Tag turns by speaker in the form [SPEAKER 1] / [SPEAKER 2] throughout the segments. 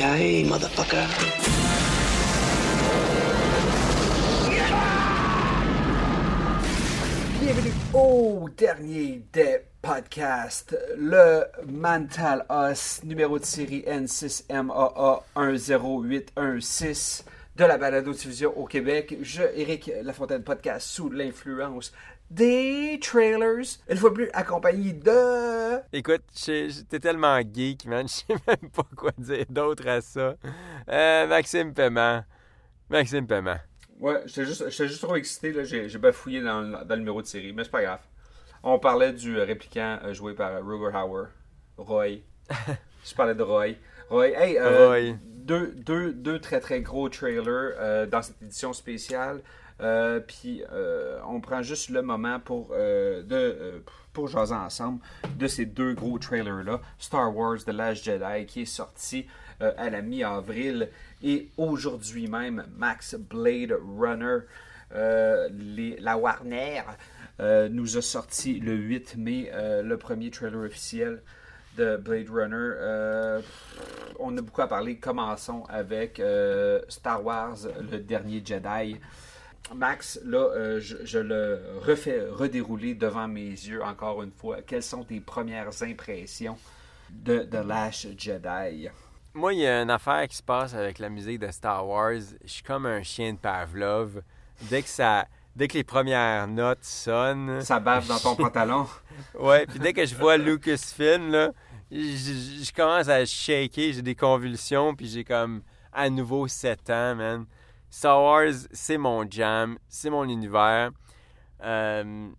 [SPEAKER 1] Motherfucker.
[SPEAKER 2] Bienvenue au dernier des podcasts, le Mantal Os, numéro de série N6MAA 10816 de la balado-diffusion au Québec. Je, Éric Lafontaine Podcast, sous l'influence des trailers, une fois plus accompagné de...
[SPEAKER 3] Écoute, j'étais tellement geek, man. Je sais même pas quoi dire d'autre à ça. Euh, Maxime Paiement. Maxime Paiement.
[SPEAKER 2] Ouais, j'étais juste, j'étais juste trop excité, là. J'ai, bafouillé dans, le- dans le numéro de série, mais c'est pas grave. On parlait du euh, répliquant euh, joué par Ruger Hauer, Roy. Je parlais de Roy. Roy, hey, euh,
[SPEAKER 3] Roy.
[SPEAKER 2] Deux, deux, deux très très gros trailers euh, dans cette édition spéciale. Euh, Puis euh, on prend juste le moment pour, pour jaser ensemble de ces deux gros trailers-là. Star Wars The Last Jedi qui est sorti à la mi-avril et aujourd'hui même Max Blade Runner, la Warner, nous a sorti le 8 mai le premier trailer officiel de Blade Runner. Euh, on a beaucoup à parler. Commençons avec euh, Star Wars, le dernier Jedi. Max, là, euh, je, le refais redérouler devant mes yeux encore une fois. Quelles sont tes premières impressions de The Last Jedi?
[SPEAKER 3] Moi, il y a une affaire qui se passe avec la musique de Star Wars. Je suis comme un chien de Pavlov. Dès que ça. Dès que les premières notes sonnent.
[SPEAKER 2] Ça bave dans ton pantalon.
[SPEAKER 3] Ouais, puis dès que je vois Lucasfilm, là, je, je- je commence à shaker, j'ai des convulsions, puis j'ai comme à nouveau 7 ans, man. Star Wars, c'est mon jam, c'est mon univers. Euh,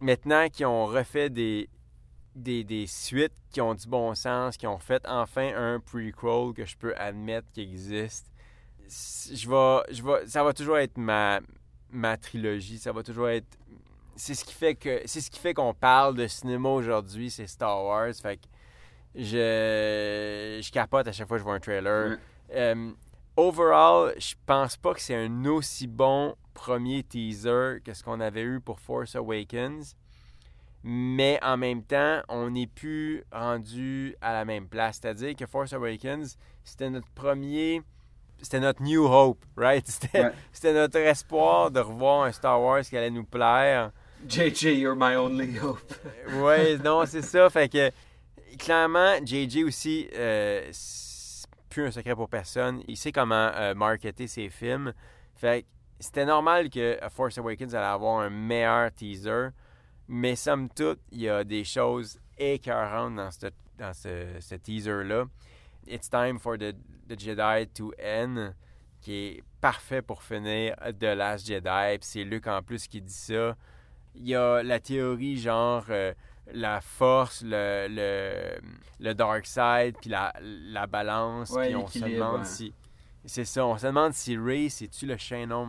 [SPEAKER 3] maintenant qu'ils ont refait des, des, des suites qui ont du bon sens, qui ont fait enfin un prequel que je peux admettre qui existe, je je ça va toujours être ma, ma trilogie, ça va toujours être c'est ce qui fait que c'est ce qui fait qu'on parle de cinéma aujourd'hui, c'est Star Wars. Fait que je, je capote à chaque fois que je vois un trailer. Euh, overall, je pense pas que c'est un aussi bon premier teaser que ce qu'on avait eu pour Force Awakens. Mais en même temps, on n'est plus rendu à la même place. C'est-à-dire que Force Awakens, c'était notre premier. C'était notre New Hope, right? C'était
[SPEAKER 2] Ouais.
[SPEAKER 3] notre espoir de revoir un Star Wars qui allait nous plaire.
[SPEAKER 2] JJ, you're my only hope.
[SPEAKER 3] Ouais, non, c'est ça. Fait que clairement, JJ aussi, euh, c'est plus un secret pour personne. Il sait comment euh, marketer ses films. Fait que c'était normal que A Force Awakens allait avoir un meilleur teaser. Mais somme toute, il y a des choses écœurantes dans ce, dans ce, ce teaser-là. It's time for the, the Jedi to end, qui est parfait pour finir The Last Jedi. Puis c'est Luke en plus qui dit ça. Il y a la théorie genre euh, la force, le, le, le dark side, puis la, la balance.
[SPEAKER 2] Ouais,
[SPEAKER 3] puis on se demande
[SPEAKER 2] ouais.
[SPEAKER 3] si. C'est ça, on se demande si Ray, c'est-tu le chaînon